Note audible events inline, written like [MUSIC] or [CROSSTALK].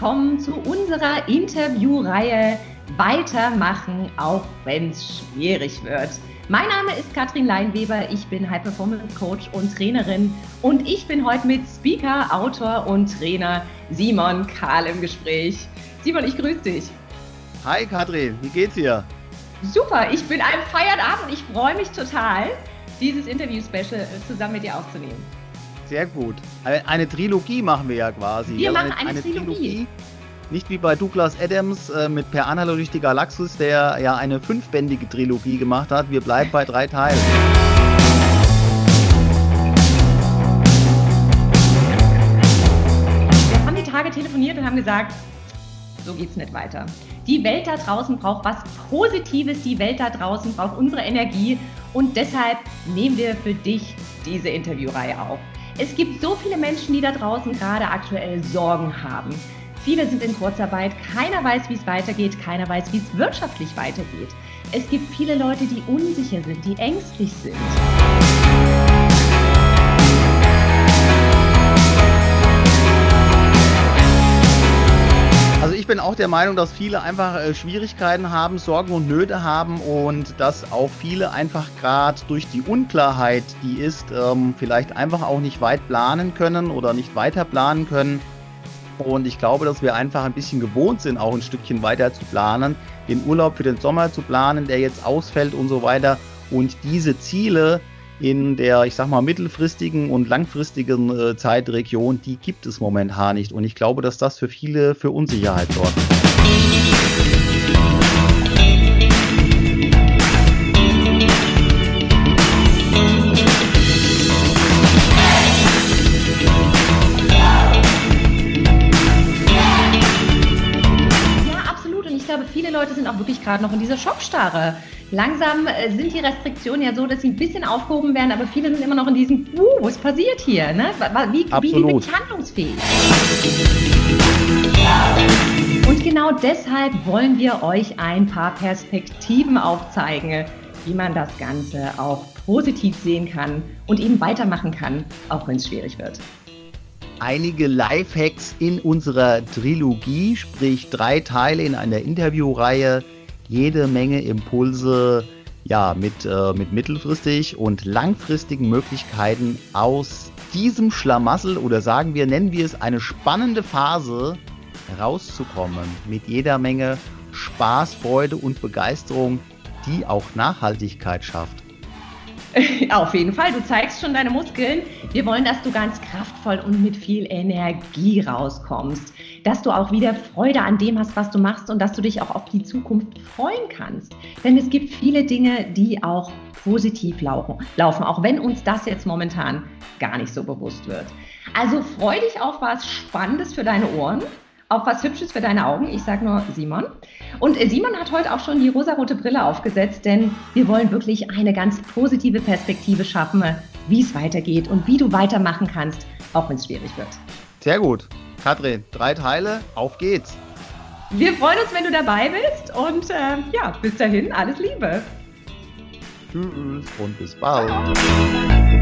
willkommen zu unserer Interviewreihe Weitermachen, auch wenn es schwierig wird. Mein Name ist Katrin Leinweber, ich bin High Performance Coach und Trainerin und ich bin heute mit Speaker, Autor und Trainer Simon Kahl im Gespräch. Simon, ich grüße dich. Hi Katrin, wie geht's dir? Super, ich bin am Feierabend und ich freue mich total, dieses Interview-Special zusammen mit dir aufzunehmen. Sehr gut. Eine Trilogie machen wir ja quasi. Wir machen eine, eine Trilogie. Trilogie. Nicht wie bei Douglas Adams äh, mit Per Anhalter durch die Galaxis, der ja eine fünfbändige Trilogie gemacht hat. Wir bleiben bei drei Teilen. Wir haben die Tage telefoniert und haben gesagt, so geht's nicht weiter. Die Welt da draußen braucht was Positives, die Welt da draußen braucht unsere Energie und deshalb nehmen wir für dich diese Interviewreihe auf. Es gibt so viele Menschen, die da draußen gerade aktuell Sorgen haben. Viele sind in Kurzarbeit, keiner weiß, wie es weitergeht, keiner weiß, wie es wirtschaftlich weitergeht. Es gibt viele Leute, die unsicher sind, die ängstlich sind. Bin auch der Meinung, dass viele einfach äh, Schwierigkeiten haben, Sorgen und Nöte haben und dass auch viele einfach gerade durch die Unklarheit, die ist, ähm, vielleicht einfach auch nicht weit planen können oder nicht weiter planen können. Und ich glaube, dass wir einfach ein bisschen gewohnt sind, auch ein Stückchen weiter zu planen, den Urlaub für den Sommer zu planen, der jetzt ausfällt und so weiter. Und diese Ziele in der, ich sag mal, mittelfristigen und langfristigen äh, Zeitregion, die gibt es momentan nicht. Und ich glaube, dass das für viele für Unsicherheit sorgt. glaube, viele Leute sind auch wirklich gerade noch in dieser Schockstarre. Langsam äh, sind die Restriktionen ja so, dass sie ein bisschen aufgehoben werden, aber viele sind immer noch in diesem, uh, was passiert hier? Ne? Wie, wie bin ich handlungsfähig? Und genau deshalb wollen wir euch ein paar Perspektiven aufzeigen, wie man das Ganze auch positiv sehen kann und eben weitermachen kann, auch wenn es schwierig wird einige Lifehacks in unserer Trilogie, sprich drei Teile in einer Interviewreihe, jede Menge Impulse, ja, mit, äh, mit mittelfristig und langfristigen Möglichkeiten aus diesem Schlamassel oder sagen wir, nennen wir es eine spannende Phase rauszukommen mit jeder Menge Spaß, Freude und Begeisterung, die auch Nachhaltigkeit schafft. [LAUGHS] Auf jeden Fall, du zeigst schon deine Muskeln. Wir wollen, dass du ganz kraftvoll und mit viel Energie rauskommst. Dass du auch wieder Freude an dem hast, was du machst und dass du dich auch auf die Zukunft freuen kannst. Denn es gibt viele Dinge, die auch positiv laufen, auch wenn uns das jetzt momentan gar nicht so bewusst wird. Also freu dich auf was Spannendes für deine Ohren auf was Hübsches für deine Augen. Ich sage nur Simon. Und Simon hat heute auch schon die rosarote Brille aufgesetzt, denn wir wollen wirklich eine ganz positive Perspektive schaffen, wie es weitergeht und wie du weitermachen kannst, auch wenn es schwierig wird. Sehr gut. Katrin, drei Teile, auf geht's. Wir freuen uns, wenn du dabei bist und äh, ja, bis dahin alles Liebe. Tschüss und bis bald. Ciao.